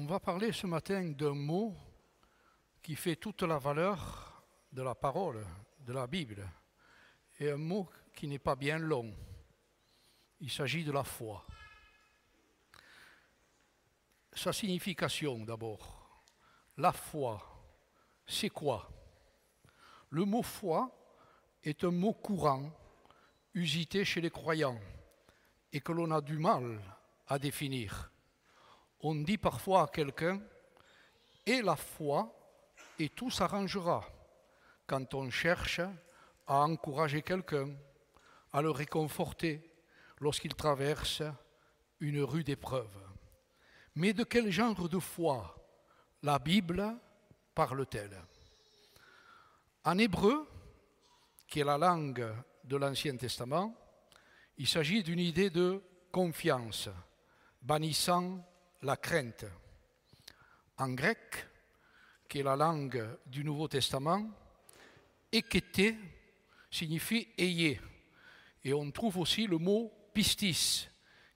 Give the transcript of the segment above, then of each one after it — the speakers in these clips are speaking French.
On va parler ce matin d'un mot qui fait toute la valeur de la parole, de la Bible, et un mot qui n'est pas bien long. Il s'agit de la foi. Sa signification d'abord. La foi, c'est quoi? Le mot foi est un mot courant, usité chez les croyants, et que l'on a du mal à définir. On dit parfois à quelqu'un, et la foi, et tout s'arrangera, quand on cherche à encourager quelqu'un, à le réconforter lorsqu'il traverse une rue d'épreuve. Mais de quel genre de foi la Bible parle-t-elle? En hébreu, qui est la langue de l'Ancien Testament, il s'agit d'une idée de confiance, bannissant la crainte. En grec, qui est la langue du Nouveau Testament, ekete signifie ayez. Et on trouve aussi le mot pistis,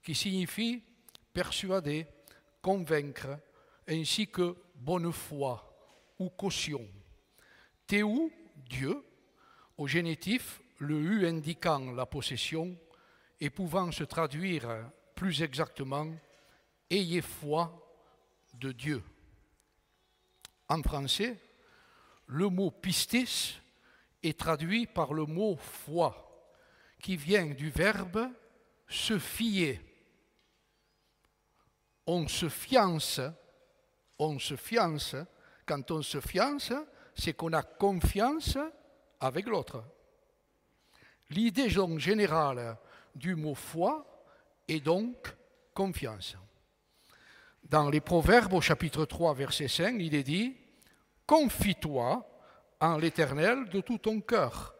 qui signifie persuader, convaincre, ainsi que bonne foi ou caution. Théou, Dieu, au génitif, le U indiquant la possession et pouvant se traduire plus exactement Ayez foi de Dieu. En français, le mot pistis est traduit par le mot foi, qui vient du verbe se fier. On se fiance, on se fiance, quand on se fiance, c'est qu'on a confiance avec l'autre. L'idée générale du mot foi est donc confiance. Dans les Proverbes au chapitre 3, verset 5, il est dit, Confie-toi en l'Éternel de tout ton cœur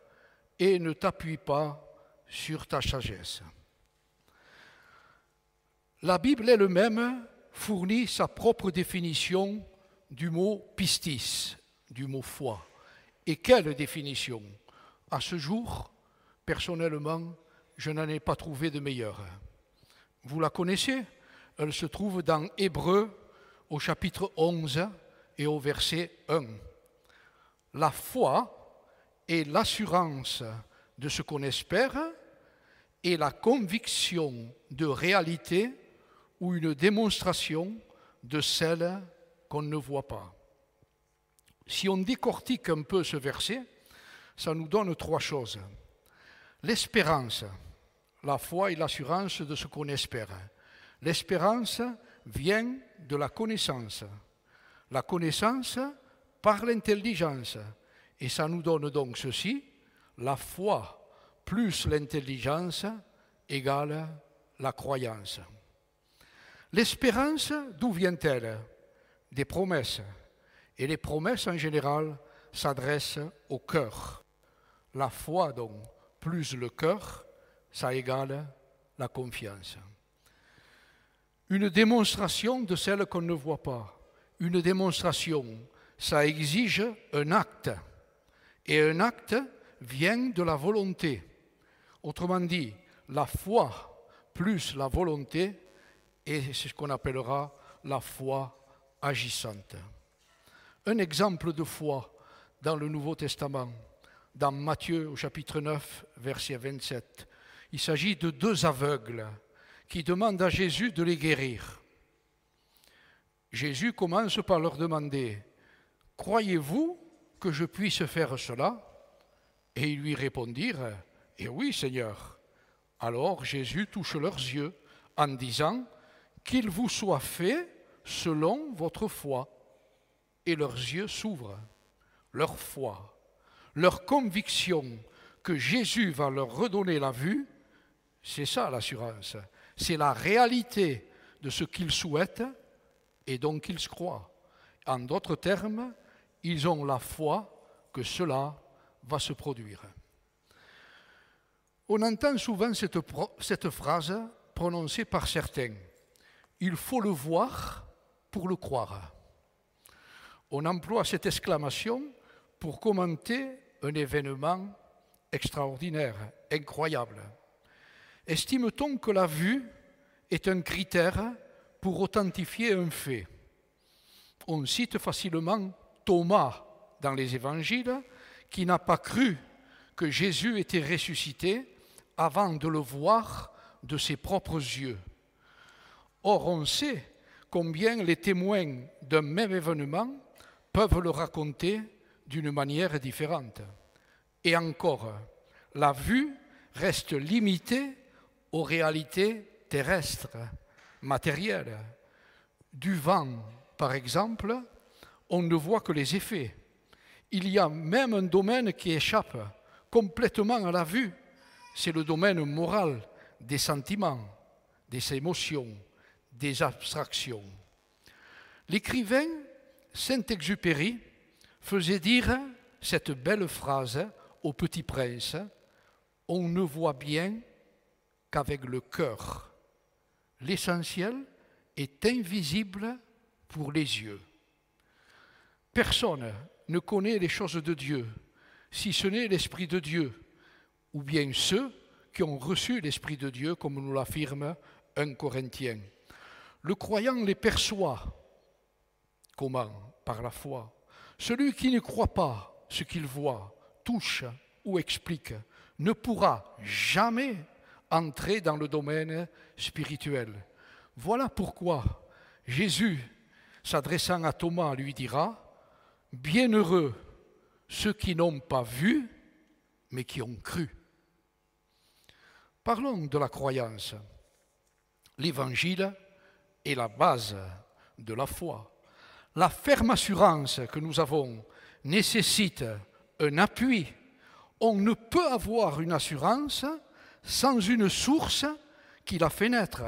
et ne t'appuie pas sur ta sagesse. La Bible elle-même fournit sa propre définition du mot pistis, du mot foi. Et quelle définition? À ce jour, personnellement, je n'en ai pas trouvé de meilleure. Vous la connaissez? Elle se trouve dans Hébreu au chapitre 11 et au verset 1. La foi est l'assurance de ce qu'on espère et la conviction de réalité ou une démonstration de celle qu'on ne voit pas. Si on décortique un peu ce verset, ça nous donne trois choses. L'espérance, la foi et l'assurance de ce qu'on espère. L'espérance vient de la connaissance. La connaissance par l'intelligence. Et ça nous donne donc ceci, la foi plus l'intelligence égale la croyance. L'espérance, d'où vient-elle? Des promesses. Et les promesses, en général, s'adressent au cœur. La foi, donc, plus le cœur, ça égale la confiance. Une démonstration de celle qu'on ne voit pas. Une démonstration, ça exige un acte. Et un acte vient de la volonté. Autrement dit, la foi plus la volonté, et c'est ce qu'on appellera la foi agissante. Un exemple de foi dans le Nouveau Testament, dans Matthieu au chapitre 9, verset 27. Il s'agit de deux aveugles qui demandent à Jésus de les guérir. Jésus commence par leur demander, Croyez-vous que je puisse faire cela? Et ils lui répondirent, Eh oui Seigneur. Alors Jésus touche leurs yeux en disant, Qu'il vous soit fait selon votre foi. Et leurs yeux s'ouvrent. Leur foi, leur conviction que Jésus va leur redonner la vue, c'est ça l'assurance. C'est la réalité de ce qu'ils souhaitent et donc ils croient. En d'autres termes, ils ont la foi que cela va se produire. On entend souvent cette, cette phrase prononcée par certains. Il faut le voir pour le croire. On emploie cette exclamation pour commenter un événement extraordinaire, incroyable. Estime-t-on que la vue est un critère pour authentifier un fait? On cite facilement Thomas dans les évangiles, qui n'a pas cru que Jésus était ressuscité avant de le voir de ses propres yeux. Or, on sait combien les témoins d'un même événement peuvent le raconter d'une manière différente. Et encore, la vue reste limitée aux réalités terrestres, matérielles. Du vent, par exemple, on ne voit que les effets. Il y a même un domaine qui échappe complètement à la vue. C'est le domaine moral des sentiments, des émotions, des abstractions. L'écrivain Saint-Exupéry faisait dire cette belle phrase au petit prince, on ne voit bien qu'avec le cœur. L'essentiel est invisible pour les yeux. Personne ne connaît les choses de Dieu, si ce n'est l'Esprit de Dieu, ou bien ceux qui ont reçu l'Esprit de Dieu, comme nous l'affirme un Corinthien. Le croyant les perçoit. Comment Par la foi. Celui qui ne croit pas ce qu'il voit, touche ou explique, ne pourra jamais entrer dans le domaine spirituel. Voilà pourquoi Jésus, s'adressant à Thomas, lui dira, Bienheureux ceux qui n'ont pas vu, mais qui ont cru. Parlons de la croyance. L'Évangile est la base de la foi. La ferme assurance que nous avons nécessite un appui. On ne peut avoir une assurance sans une source qui la fait naître,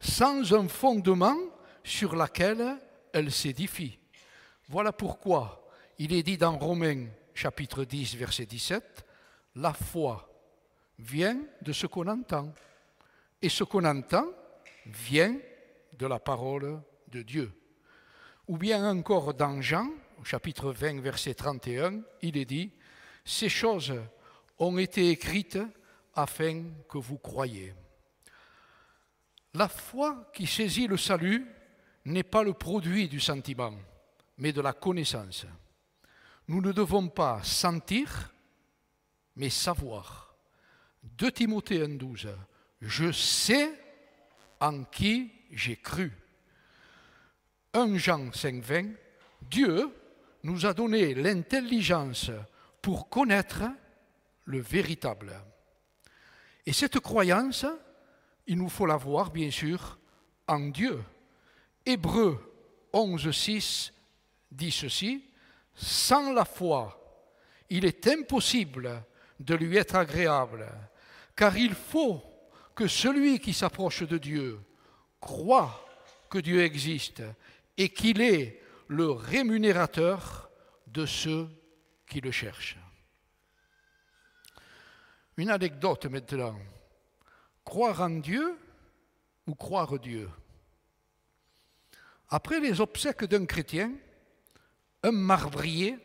sans un fondement sur lequel elle s'édifie. Voilà pourquoi il est dit dans Romains chapitre 10, verset 17, la foi vient de ce qu'on entend. Et ce qu'on entend vient de la parole de Dieu. Ou bien encore dans Jean, chapitre 20, verset 31, il est dit, ces choses ont été écrites afin que vous croyiez. La foi qui saisit le salut n'est pas le produit du sentiment, mais de la connaissance. Nous ne devons pas sentir, mais savoir. 2 Timothée 1,12 Je sais en qui j'ai cru. 1 Jean 5,20 Dieu nous a donné l'intelligence pour connaître le véritable. Et cette croyance, il nous faut la voir, bien sûr, en Dieu. Hébreu 11,6 dit ceci Sans la foi, il est impossible de lui être agréable, car il faut que celui qui s'approche de Dieu croit que Dieu existe et qu'il est le rémunérateur de ceux qui le cherchent. Une anecdote maintenant. Croire en Dieu ou croire Dieu? Après les obsèques d'un chrétien, un marbrier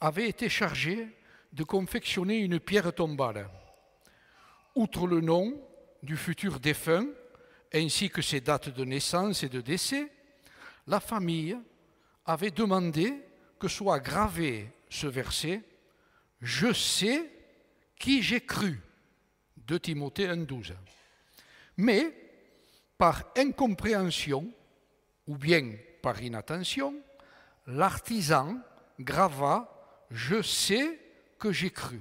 avait été chargé de confectionner une pierre tombale. Outre le nom du futur défunt, ainsi que ses dates de naissance et de décès, la famille avait demandé que soit gravé ce verset Je sais qui j'ai cru de Timothée 1,12. Mais, par incompréhension ou bien par inattention, l'artisan grava Je sais que j'ai cru.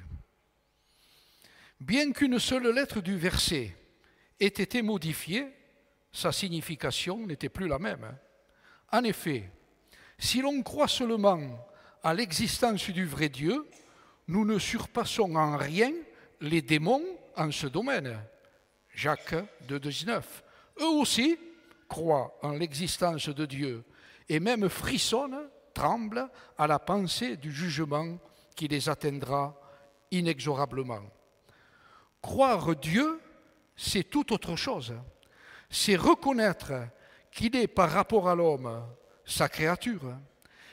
Bien qu'une seule lettre du verset ait été modifiée, sa signification n'était plus la même. En effet, si l'on croit seulement à l'existence du vrai Dieu, nous ne surpassons en rien les démons en ce domaine. Jacques 2,19. Eux aussi croient en l'existence de Dieu et même frissonnent, tremblent à la pensée du jugement qui les atteindra inexorablement. Croire Dieu, c'est tout autre chose. C'est reconnaître qu'il est par rapport à l'homme sa créature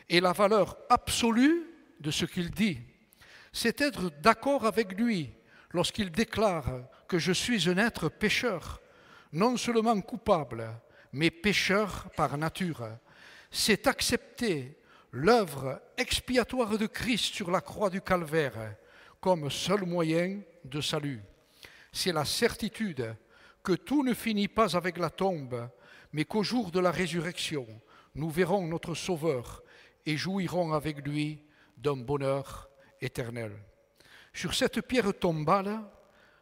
et la valeur absolue de ce qu'il dit. C'est être d'accord avec lui lorsqu'il déclare que je suis un être pécheur, non seulement coupable, mais pécheur par nature. c'est accepter l'œuvre expiatoire de Christ sur la croix du calvaire comme seul moyen de salut. C'est la certitude que tout ne finit pas avec la tombe, mais qu'au jour de la résurrection, nous verrons notre Sauveur et jouirons avec lui d'un bonheur Sur cette pierre tombale,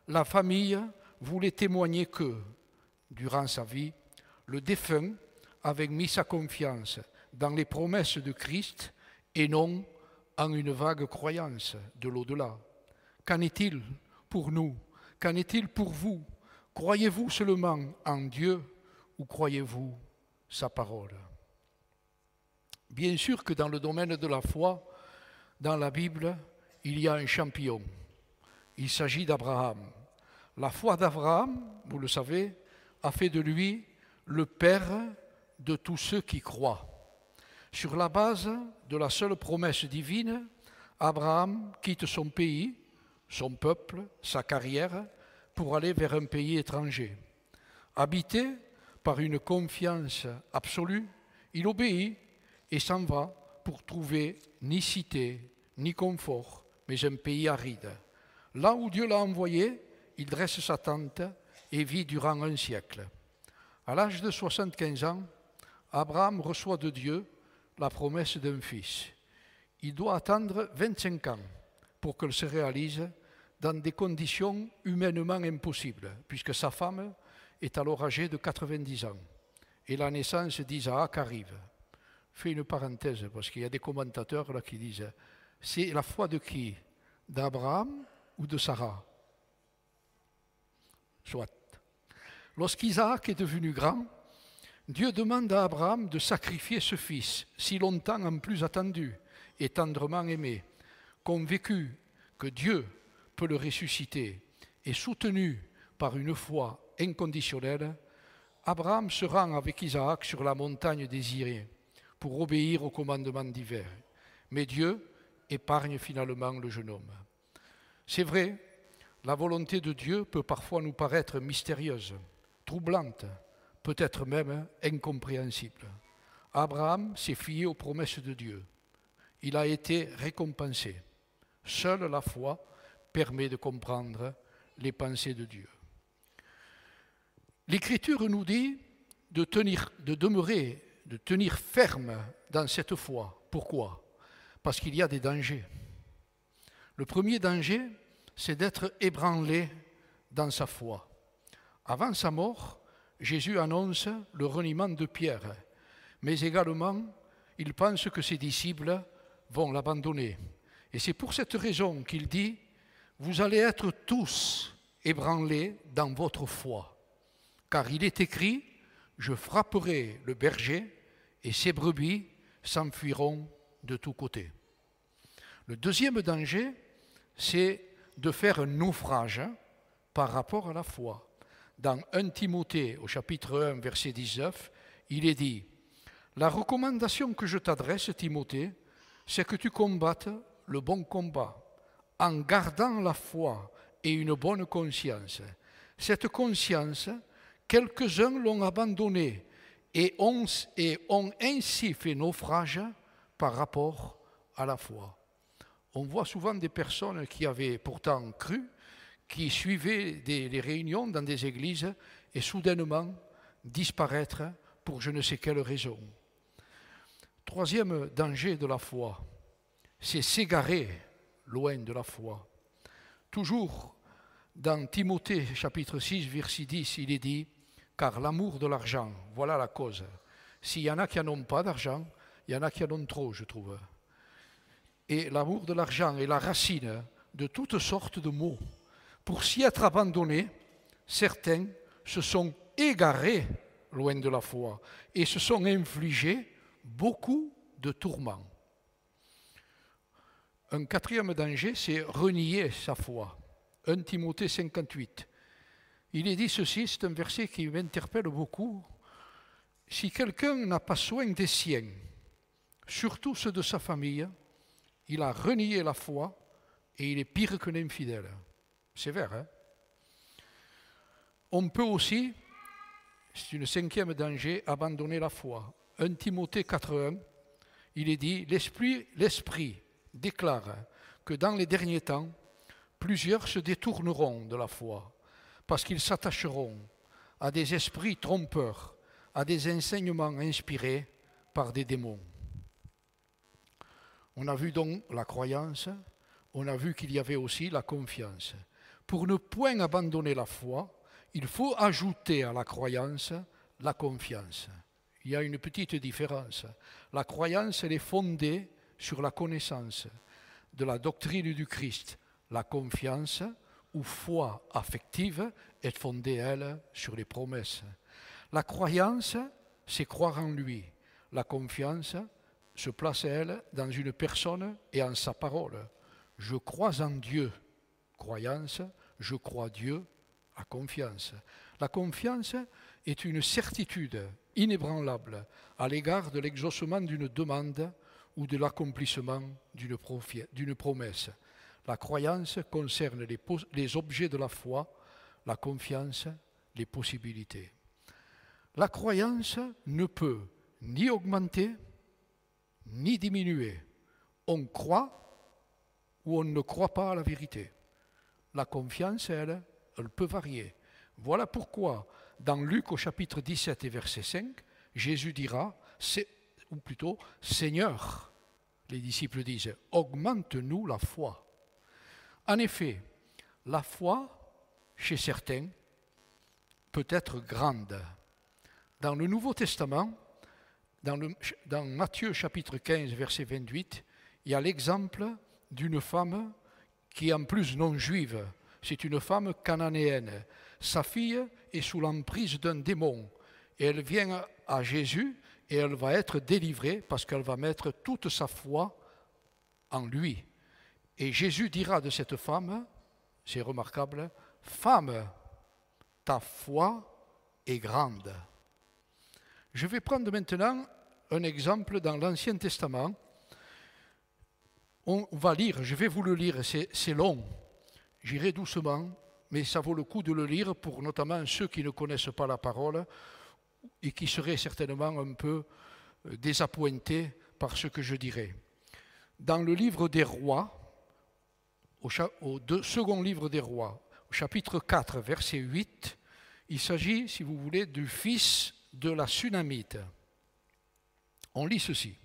la famille voulait témoigner que, durant sa vie, le défunt avait mis sa confiance dans les promesses de Christ et non en une vague croyance de l'au-delà. Qu'en est-il pour nous? Qu'en est-il pour vous? Croyez-vous seulement en Dieu ou croyez-vous sa parole? Bien sûr que dans le domaine de la foi, dans la Bible, il y a un champion. Il s'agit d'Abraham. La foi d'Abraham, vous le savez, a fait de lui le père de tous ceux qui croient. Sur la base de la seule promesse divine, Abraham quitte son pays, son peuple, sa carrière, pour aller vers un pays étranger. Habité par une confiance absolue, il obéit et s'en va pour trouver ni cité, ni confort, mais un pays aride. Là où Dieu l'a envoyé, il dresse sa tente et vit durant un siècle. À l'âge de 75 ans, Abraham reçoit de Dieu la promesse d'un fils. Il doit attendre 25 ans pour qu'elle se réalise dans des conditions humainement impossibles, puisque sa femme est alors âgée de 90 ans et la naissance d'Isaac arrive. Fais une parenthèse parce qu'il y a des commentateurs là qui disent c'est la foi de qui? D'Abraham ou de Sarah? Soit. Lorsqu'Isaac est devenu grand, Dieu demande à Abraham de sacrifier ce fils, si longtemps en plus attendu et tendrement aimé, convaincu que Dieu peut le ressusciter et soutenu par une foi inconditionnelle, Abraham se rend avec Isaac sur la montagne désirée pour obéir au commandement divin. Mais Dieu épargne finalement le jeune homme. C'est vrai, la volonté de Dieu peut parfois nous paraître mystérieuse troublante, peut-être même incompréhensible. Abraham s'est fié aux promesses de Dieu. Il a été récompensé. Seule la foi permet de comprendre les pensées de Dieu. L'Écriture nous dit de, tenir, de demeurer, de tenir ferme dans cette foi. Pourquoi? Parce qu'il y a des dangers. Le premier danger, c'est d'être ébranlé dans sa foi. Avant sa mort, Jésus annonce le reniement de Pierre, mais également il pense que ses disciples vont l'abandonner. Et c'est pour cette raison qu'il dit, vous allez être tous ébranlés dans votre foi, car il est écrit, je frapperai le berger et ses brebis s'enfuiront de tous côtés. Le deuxième danger, c'est de faire un naufrage par rapport à la foi dans 1 Timothée au chapitre 1 verset 19, il est dit, La recommandation que je t'adresse, Timothée, c'est que tu combattes le bon combat en gardant la foi et une bonne conscience. Cette conscience, quelques-uns l'ont abandonnée et ont, ainsi fait naufrage par rapport à la foi. On voit souvent des personnes qui avaient pourtant cru, qui suivaient les réunions dans des églises et soudainement disparaître pour je ne sais quelle raison. Troisième danger de la foi, c'est s'égarer loin de la foi. Toujours dans Timothée chapitre 6, verset 10, il est dit, car l'amour de l'argent, voilà la cause. S'il y en a qui n'en ont pas d'argent, il y en a qui en ont trop, je trouve. Et l'amour de l'argent est la racine de toutes sortes de maux pour s'y être abandonnés, certains se sont égarés loin de la foi et se sont infligés beaucoup de tourments. Un quatrième danger, c'est renier sa foi. 1 Timothée 58. Il est dit ceci, c'est un verset qui m'interpelle beaucoup. Si quelqu'un n'a pas soin des siens, surtout ceux de sa famille, il a renié la foi et il est pire qu'un infidèle sévère. Hein? On peut aussi, c'est une cinquième danger, abandonner la foi. 1 Timothée 4.1, il est dit, l'Esprit déclare que dans les derniers temps, plusieurs se détourneront de la foi, parce qu'ils s'attacheront à des esprits trompeurs, à des enseignements inspirés par des démons. On a vu donc la croyance, on a vu qu'il y avait aussi la confiance. Pour ne point abandonner la foi, il faut ajouter à la croyance la confiance. Il y a une petite différence. La croyance, elle est fondée sur la connaissance de la doctrine du Christ. La confiance ou foi affective est fondée, elle, sur les promesses. La croyance, c'est croire en lui. La confiance se place, elle, dans une personne et en sa parole. Je crois en Dieu, croyance, je crois Dieu, la confiance. La confiance est une certitude inébranlable à l'égard de l'exaucement d'une demande ou de l'accomplissement d'une promesse. La croyance concerne les, objets de la foi, la confiance, les possibilités. La croyance ne peut ni augmenter, ni diminuer. On croit ou on ne croit pas à la vérité. La confiance, elle, elle peut varier. Voilà pourquoi, dans Luc au chapitre 17 et verset 5, Jésus dira, ou plutôt, Seigneur, les disciples disent, augmente-nous la foi. En effet, la foi, chez certains, peut être grande. Dans le Nouveau Testament, dans, Matthieu chapitre 15, verset 28, il y a l'exemple d'une femme qui est en plus non juive, c'est une femme cananéenne. Sa fille est sous l'emprise d'un démon. Elle vient à Jésus et elle va être délivrée parce qu'elle va mettre toute sa foi en lui. Et Jésus dira de cette femme, c'est remarquable, Femme, ta foi est grande. Je vais prendre maintenant un exemple dans l'Ancien Testament. On va lire, je vais vous le lire, c'est long. J'irai doucement, mais ça vaut le coup de le lire pour notamment ceux qui ne connaissent pas la parole et qui seraient certainement un peu euh, désappointés par ce que je dirai. Dans le livre des rois, au, second livre des rois, au chapitre 4, verset 8, il s'agit, si vous voulez, du fils de la Sunamite. On lit ceci.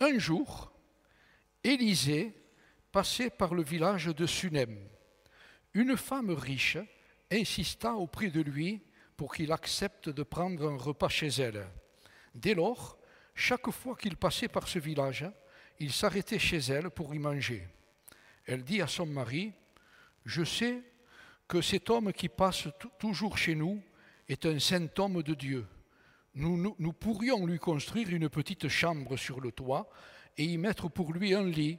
Un jour, Élisée passait par le village de Sunem. Une femme riche insista auprès de lui pour qu'il accepte de prendre un repas chez elle. Dès lors, chaque fois qu'il passait par ce village, il s'arrêtait chez elle pour y manger. Elle dit à son mari, Je sais que cet homme qui passe toujours chez nous est un saint homme de Dieu. Nous, pourrions lui construire une petite chambre sur le toit et y mettre pour lui un lit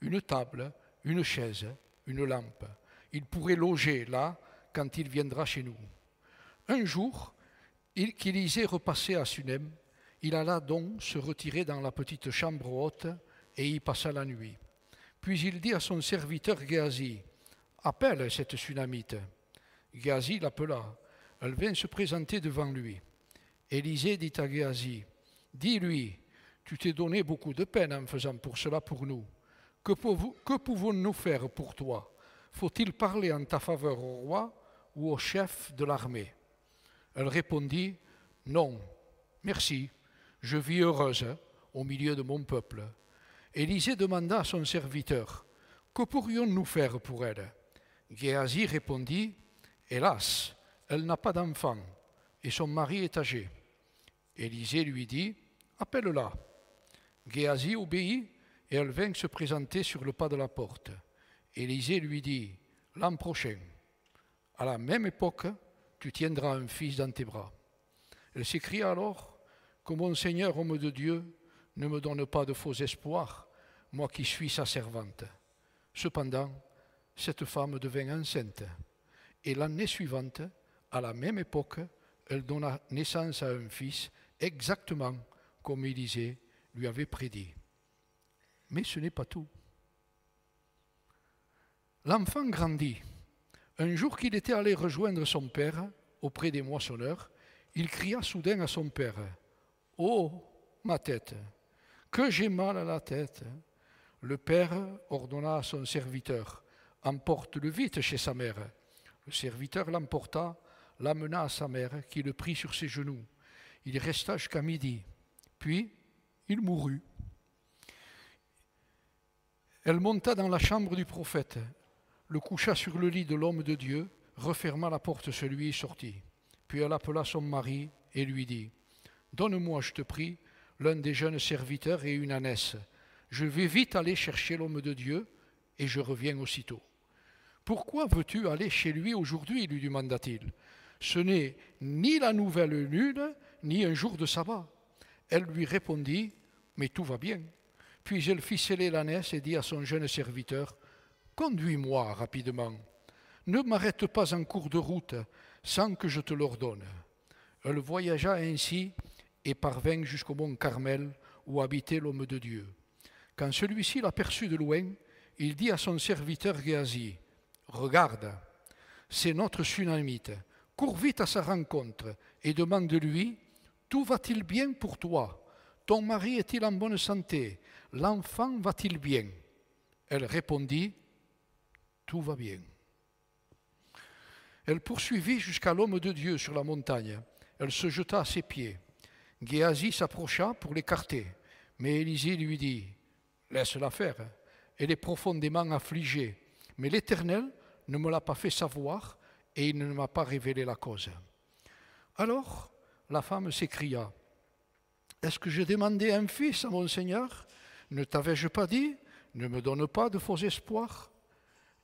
une table, une chaise, une lampe. Il pourrait loger là quand il viendra chez nous. Un jour, qu'Élisée repassait à Sunem, il alla donc se retirer dans la petite chambre haute et y passa la nuit. Puis il dit à son serviteur Géasi, Appelle cette Sunamite. Géasi l'appela. Elle vint se présenter devant lui. Élisée dit à Géasi, Dis-lui, tu t'es donné beaucoup de peine en faisant pour cela pour nous. Que, pouvons-nous faire pour toi? Faut-il parler en ta faveur au roi ou au chef de l'armée? Elle répondit, Non, merci, je vis heureuse au milieu de mon peuple. Élisée demanda à son serviteur, Que pourrions-nous faire pour elle? Géasi répondit, Hélas, elle n'a pas d'enfant, et son mari est âgé. Élisée lui dit, Appelle-la. Géasi obéit et elle vint se présenter sur le pas de la porte. Élisée lui dit, L'an prochain, à la même époque, tu tiendras un fils dans tes bras. Elle s'écria alors, Que mon Seigneur, homme de Dieu, ne me donne pas de faux espoirs, moi qui suis sa servante. Cependant, cette femme devint enceinte, et l'année suivante, à la même époque, elle donna naissance à un fils, exactement comme Élisée lui avait prédit. Mais ce n'est pas tout. L'enfant grandit. Un jour qu'il était allé rejoindre son père auprès des moissonneurs, il cria soudain à son père, Oh, ma tête, que j'ai mal à la tête. Le père ordonna à son serviteur, emporte-le vite chez sa mère. Le serviteur l'emporta, l'amena à sa mère, qui le prit sur ses genoux. Il resta jusqu'à midi, puis il mourut. Elle monta dans la chambre du prophète, le coucha sur le lit de l'homme de Dieu, referma la porte sur lui et sortit. Puis elle appela son mari et lui dit Donne-moi, je te prie, l'un des jeunes serviteurs et une ânesse. Je vais vite aller chercher l'homme de Dieu et je reviens aussitôt. Pourquoi veux-tu aller chez lui aujourd'hui lui demanda-t-il. Ce n'est ni la nouvelle lune, ni un jour de sabbat. Elle lui répondit Mais tout va bien. Puis elle fit sceller l'ânesse et dit à son jeune serviteur Conduis-moi rapidement. Ne m'arrête pas en cours de route sans que je te l'ordonne. Elle voyagea ainsi et parvint jusqu'au mont Carmel où habitait l'homme de Dieu. Quand celui-ci l'aperçut de loin, il dit à son serviteur Géasi Regarde, c'est notre tsunamite. Cours vite à sa rencontre et demande-lui Tout va-t-il bien pour toi? Ton mari est-il en bonne santé? L'enfant va-t-il bien? Elle répondit Tout va bien. Elle poursuivit jusqu'à l'homme de Dieu sur la montagne. Elle se jeta à ses pieds. Géasi s'approcha pour l'écarter, mais Élisée lui dit Laisse-la faire. Elle est profondément affligée, mais l'Éternel ne me l'a pas fait savoir et il ne m'a pas révélé la cause. Alors la femme s'écria Est-ce que j'ai demandé un fils à mon Seigneur? Ne t'avais-je pas dit Ne me donne pas de faux espoirs?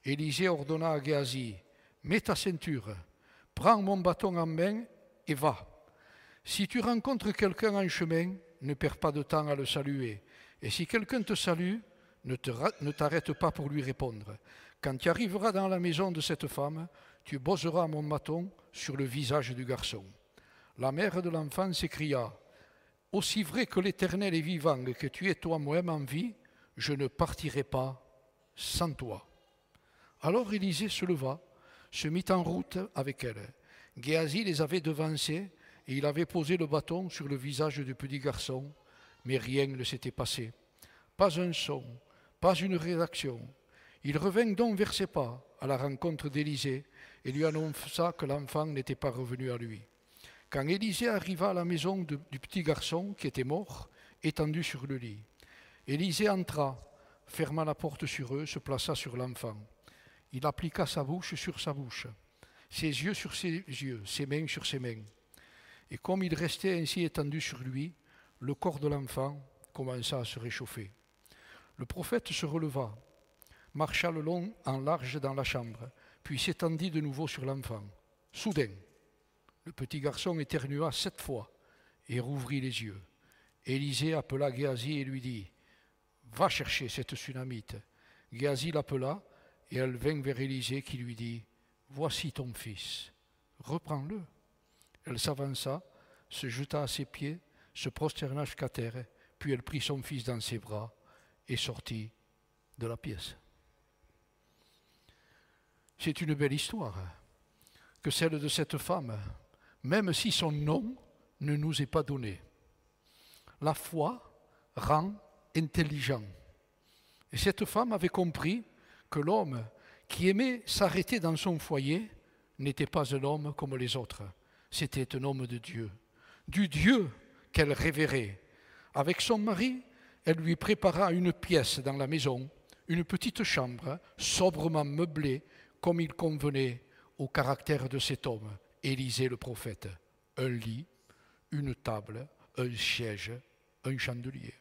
Élisée ordonna à Géasi Mets ta ceinture, prends mon bâton en main et va. Si tu rencontres quelqu'un en chemin, ne perds pas de temps à le saluer. Et si quelqu'un te salue, ne t'arrête pas pour lui répondre. Quand tu arriveras dans la maison de cette femme, tu boseras mon bâton sur le visage du garçon. La mère de l'enfant s'écria Aussi vrai que l'Éternel est vivant et que tu es toi-même en vie, je ne partirai pas sans toi. Alors Élisée se leva, se mit en route avec elle. Géasi les avait devancés et il avait posé le bâton sur le visage du petit garçon, mais rien ne s'était passé. Pas un son, pas une réaction. Il revint donc vers ses pas à la rencontre d'Élisée et lui annonça que l'enfant n'était pas revenu à lui. Quand Élisée arriva à la maison du petit garçon qui était mort, étendu sur le lit, Élisée entra, ferma la porte sur eux, se plaça sur l'enfant. Il appliqua sa bouche sur sa bouche, ses yeux sur ses yeux, ses mains sur ses mains. Et comme il restait ainsi étendu sur lui, le corps de l'enfant commença à se réchauffer. Le prophète se releva, marcha le long en large dans la chambre, puis s'étendit de nouveau sur l'enfant. Soudain, le petit garçon éternua sept fois et rouvrit les yeux. Élisée appela Géasi et lui dit Va chercher cette tsunamite. Géasi l'appela et elle vint vers Élisée qui lui dit Voici ton fils, reprends-le. Elle s'avança, se jeta à ses pieds, se prosterna jusqu'à terre, puis elle prit son fils dans ses bras et sortit de la pièce. C'est une belle histoire que celle de cette femme, même si son nom ne nous est pas donné. La foi rend intelligent. Et cette femme avait compris que l'homme qui aimait s'arrêter dans son foyer n'était pas un homme comme les autres c'était un homme de Dieu, du Dieu qu'elle révérait. Avec son mari, elle lui prépara une pièce dans la maison, une petite chambre, sobrement meublée, comme il convenait au caractère de cet homme, Élisée le prophète. Un lit, une table, un siège, un chandelier.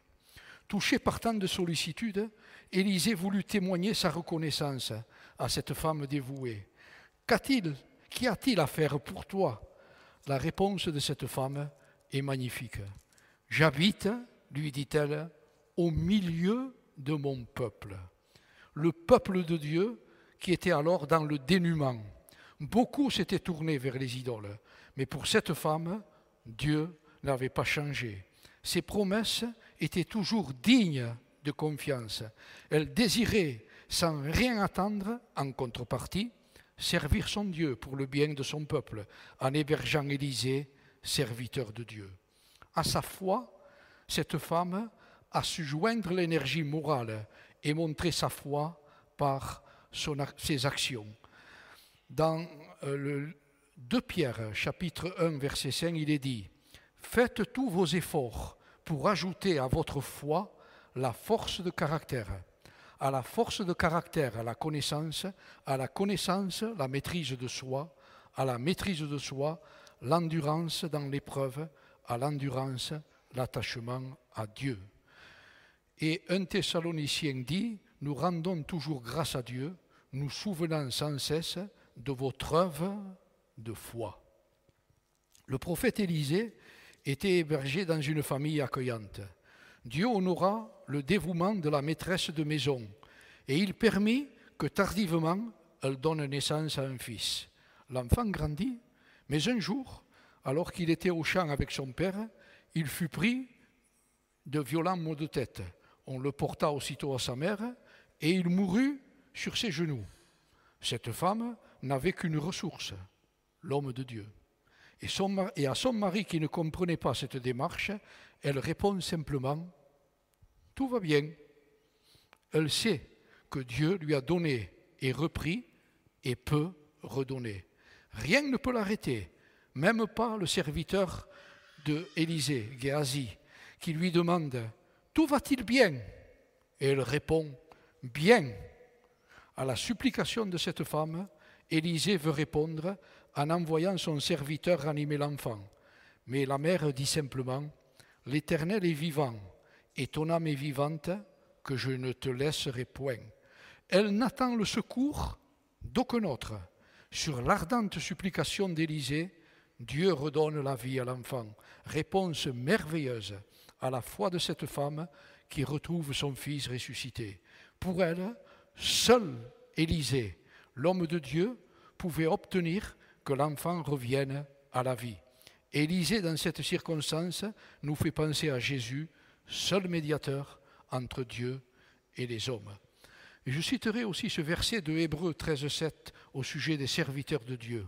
Touché par tant de sollicitude, Élisée voulut témoigner sa reconnaissance à cette femme dévouée. Qu'a-t-il, qu'y a-t-il à faire pour toi? La réponse de cette femme est magnifique. J'habite, lui dit-elle, au milieu de mon peuple, le peuple de Dieu qui était alors dans le dénuement. Beaucoup s'étaient tournés vers les idoles, mais pour cette femme, Dieu n'avait pas changé. Ses promesses étaient toujours dignes de confiance. Elle désirait, sans rien attendre en contrepartie, servir son Dieu pour le bien de son peuple, en hébergeant Élisée, serviteur de Dieu. à sa foi, cette femme a su joindre l'énergie morale et montrer sa foi par ses actions. Dans euh, le 2 Pierre, chapitre 1, verset 5, il est dit Faites tous vos efforts pour ajouter à votre foi la force de caractère, à la force de caractère la connaissance, à la connaissance la maîtrise de soi, à la maîtrise de soi l'endurance dans l'épreuve, à l'endurance l'attachement à Dieu. Et un Thessalonicien dit, nous rendons toujours grâce à Dieu, nous souvenant sans cesse de votre œuvre de foi. Le prophète Élisée était hébergé dans une famille accueillante. Dieu honora le dévouement de la maîtresse de maison et il permit que tardivement elle donne naissance à un fils. L'enfant grandit, mais un jour, alors qu'il était au champ avec son père, il fut pris de violents maux de tête. On le porta aussitôt à sa mère et il mourut sur ses genoux. Cette femme n'avait qu'une ressource, l'homme de Dieu. Et, à son mari qui ne comprenait pas cette démarche, elle répond simplement, Tout va bien. Elle sait que Dieu lui a donné et repris et peut redonner. Rien ne peut l'arrêter, même pas le serviteur de Élisée, Géasi, qui lui demande Tout va-t-il bien? Et elle répond Bien. À la supplication de cette femme, Élisée veut répondre en envoyant son serviteur ranimer l'enfant. Mais la mère dit simplement L'Éternel est vivant, et ton âme est vivante, que je ne te laisserai point. Elle n'attend le secours d'aucun autre. Sur l'ardente supplication d'Élisée, Dieu redonne la vie à l'enfant. Réponse merveilleuse à la foi de cette femme qui retrouve son fils ressuscité. Pour elle, seul Élisée, l'homme de Dieu, pouvait obtenir que l'enfant revienne à la vie. Élisée, dans cette circonstance, nous fait penser à Jésus, seul médiateur entre Dieu et les hommes. Je citerai aussi ce verset de Hébreu 13.7 au sujet des serviteurs de Dieu.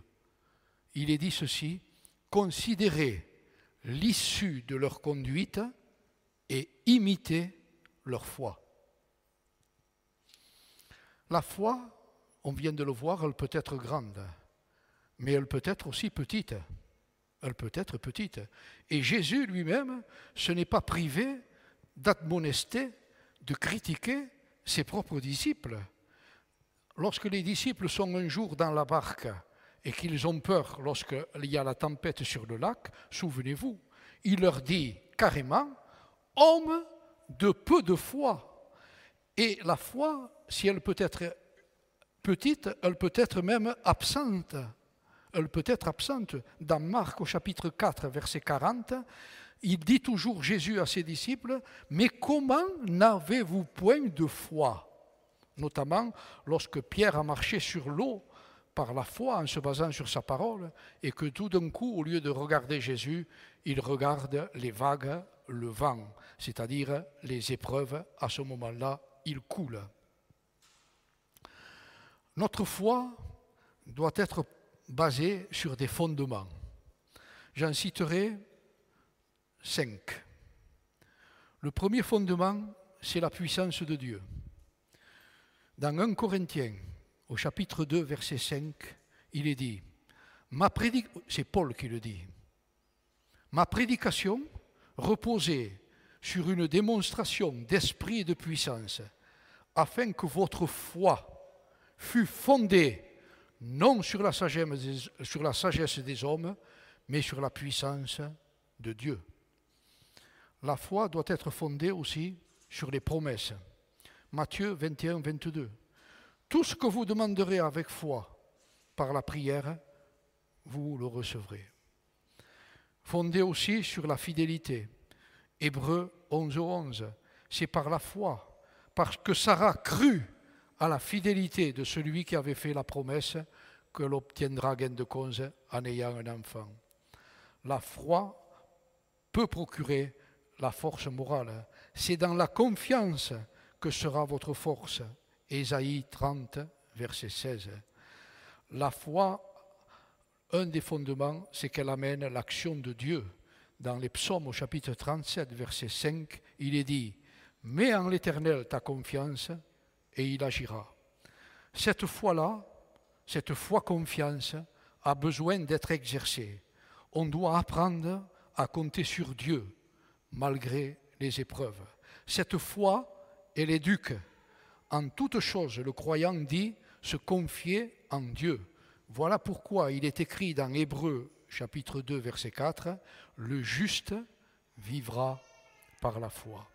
Il est dit ceci, considérez l'issue de leur conduite et imitez leur foi. La foi, on vient de le voir, elle peut être grande, mais elle peut être aussi petite. Elle peut être petite. Et Jésus lui-même, ce n'est pas privé d'admonester, de critiquer ses propres disciples. Lorsque les disciples sont un jour dans la barque et qu'ils ont peur lorsqu'il y a la tempête sur le lac, souvenez-vous, il leur dit carrément, homme de peu de foi. Et la foi, si elle peut être petite, elle peut être même absente. Elle peut être absente. Dans Marc au chapitre 4, verset 40, il dit toujours Jésus à ses disciples, mais comment n'avez-vous point de foi? Notamment lorsque Pierre a marché sur l'eau par la foi en se basant sur sa parole, et que tout d'un coup, au lieu de regarder Jésus, il regarde les vagues, le vent, c'est-à-dire les épreuves, à ce moment-là, il coule. Notre foi doit être basée sur des fondements. J'en citerai cinq. Le premier fondement, c'est la puissance de Dieu. Dans 1 Corinthiens, au chapitre 2, verset 5, il est dit, c'est Paul qui le dit, ma prédication reposait sur une démonstration d'esprit et de puissance, afin que votre foi fût fondée non sur la sagesse des hommes, mais sur la puissance de Dieu. La foi doit être fondée aussi sur les promesses. Matthieu 21, 22. Tout ce que vous demanderez avec foi par la prière, vous le recevrez. Fondé aussi sur la fidélité. Hébreu 11, 11. C'est par la foi, parce que Sarah crut à la fidélité de celui qui avait fait la promesse qu'elle obtiendra gain de cause en ayant un enfant. La foi peut procurer la force morale. C'est dans la confiance que sera votre force. Ésaïe 30, verset 16. La foi, un des fondements, c'est qu'elle amène l'action de Dieu. dans les psaumes au chapitre 37, verset 5, il est dit, Mets en l'Éternel ta confiance et il agira. Cette foi-là, cette foi-confiance, a besoin d'être exercée. On doit apprendre à compter sur Dieu malgré les épreuves. Cette foi, elle éduque. En toute chose, le croyant dit se confier en Dieu. Voilà pourquoi il est écrit dans Hébreu chapitre 2 verset 4, le juste vivra par la foi.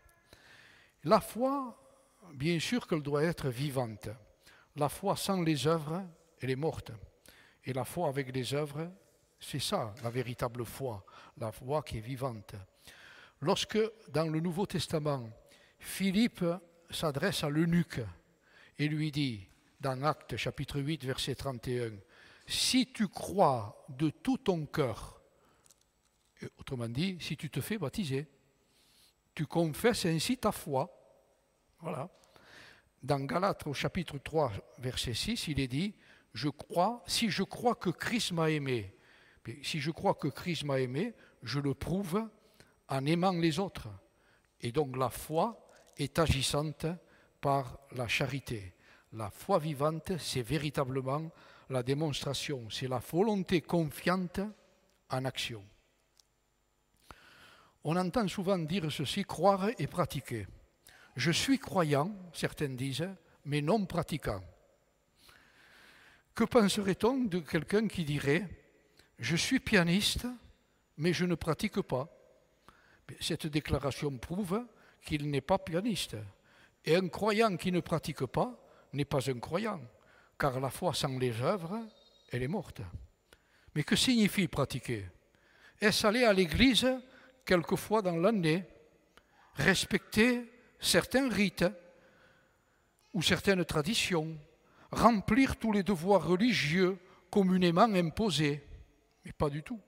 La foi, bien sûr qu'elle doit être vivante. La foi sans les œuvres, elle est morte. Et la foi avec les œuvres, c'est ça la véritable foi, la foi qui est vivante. Lorsque dans le Nouveau Testament, Philippe s'adresse à l'eunuque et lui dit, dans Actes chapitre 8, verset 31, Si tu crois de tout ton cœur, autrement dit, si tu te fais baptiser, tu confesses ainsi ta foi. Voilà. Dans Galates au chapitre 3, verset 6, il est dit, je crois, si je crois que Christ m'a aimé, si je crois que Christ m'a aimé, je le prouve en aimant les autres. Et donc la foi est agissante par la charité. La foi vivante, c'est véritablement la démonstration, c'est la volonté confiante en action. On entend souvent dire ceci, croire et pratiquer. Je suis croyant, certains disent, mais non pratiquant. Que penserait-on de quelqu'un qui dirait Je suis pianiste, mais je ne pratique pas Cette déclaration prouve qu'il n'est pas pianiste. Et un croyant qui ne pratique pas n'est pas un croyant, car la foi sans les œuvres, elle est morte. Mais que signifie pratiquer? Est-ce aller à l'église quelques fois dans l'année, respecter certains rites ou certaines traditions, remplir tous les devoirs religieux communément imposés? Mais pas du tout.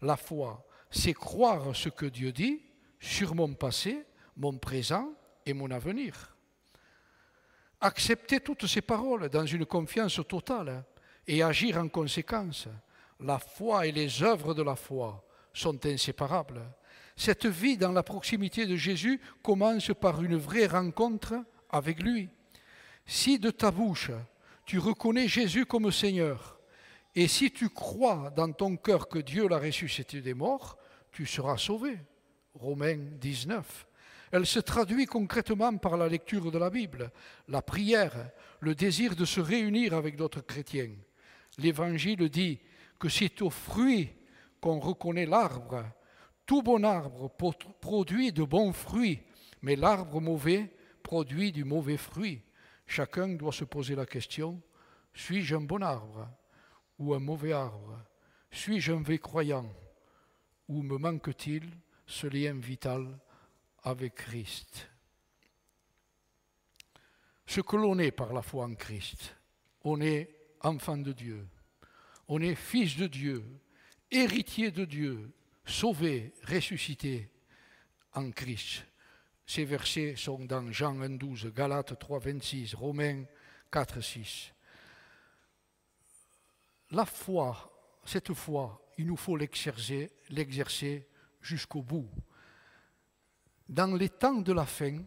La foi, c'est croire ce que Dieu dit sur mon passé, mon présent et mon avenir. Accepter toutes ces paroles dans une confiance totale et agir en conséquence. La foi et les œuvres de la foi sont inséparables. Cette vie dans la proximité de Jésus commence par une vraie rencontre avec lui. Si de ta bouche tu reconnais Jésus comme Seigneur, et si tu crois dans ton cœur que Dieu l'a ressuscité des morts, tu seras sauvé. Romains 19. Elle se traduit concrètement par la lecture de la Bible, la prière, le désir de se réunir avec d'autres chrétiens. L'Évangile dit que c'est au fruit qu'on reconnaît l'arbre. Tout bon arbre produit de bons fruits, mais l'arbre mauvais produit du mauvais fruit. Chacun doit se poser la question, suis-je un bon arbre ou un mauvais arbre? Suis-je un vrai croyant? Ou me manque-t-il ce lien vital avec Christ? Ce que l'on est par la foi en Christ, on est enfant de Dieu, on est fils de Dieu, héritier de Dieu, sauvé, ressuscité en Christ. Ces versets sont dans Jean 1, 12, Galates 3, 26, Romains 4, 6. La foi, cette foi, il nous faut l'exercer, jusqu'au bout. Dans les temps de la fin,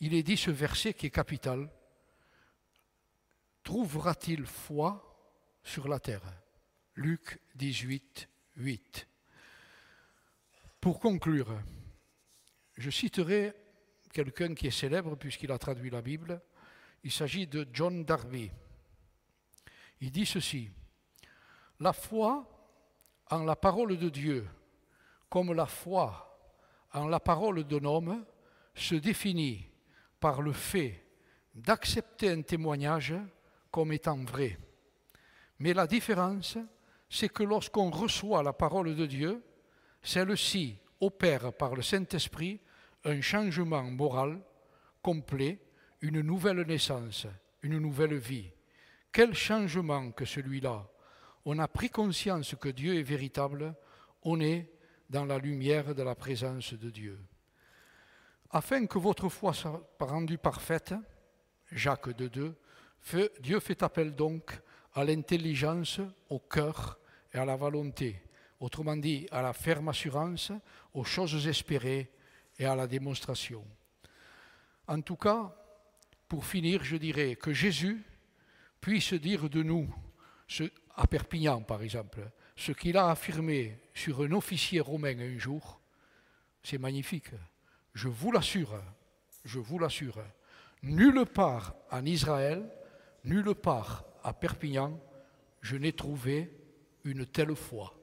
il est dit ce verset qui est capital. Trouvera-t-il foi sur la terre? Luc 18, 8. Pour conclure, je citerai quelqu'un qui est célèbre puisqu'il a traduit la Bible. Il s'agit de John Darby. Il dit ceci, La foi en la parole de Dieu, comme la foi en la parole d'un homme, se définit par le fait d'accepter un témoignage comme étant vrai. Mais la différence, c'est que lorsqu'on reçoit la parole de Dieu, celle-ci opère par le Saint-Esprit un changement moral complet, une nouvelle naissance, une nouvelle vie. Quel changement que celui-là On a pris conscience que Dieu est véritable, on est dans la lumière de la présence de Dieu. Afin que votre foi soit rendue parfaite, Jacques de Deux, Dieu fait appel donc à l'intelligence, au cœur et à la volonté, autrement dit à la ferme assurance, aux choses espérées et à la démonstration. En tout cas, pour finir, je dirais que Jésus puisse dire de nous, à Perpignan par exemple, ce qu'il a affirmé sur un officier romain un jour, c'est magnifique. Je vous l'assure, je vous l'assure, nulle part en Israël, nulle part à Perpignan, je n'ai trouvé une telle foi.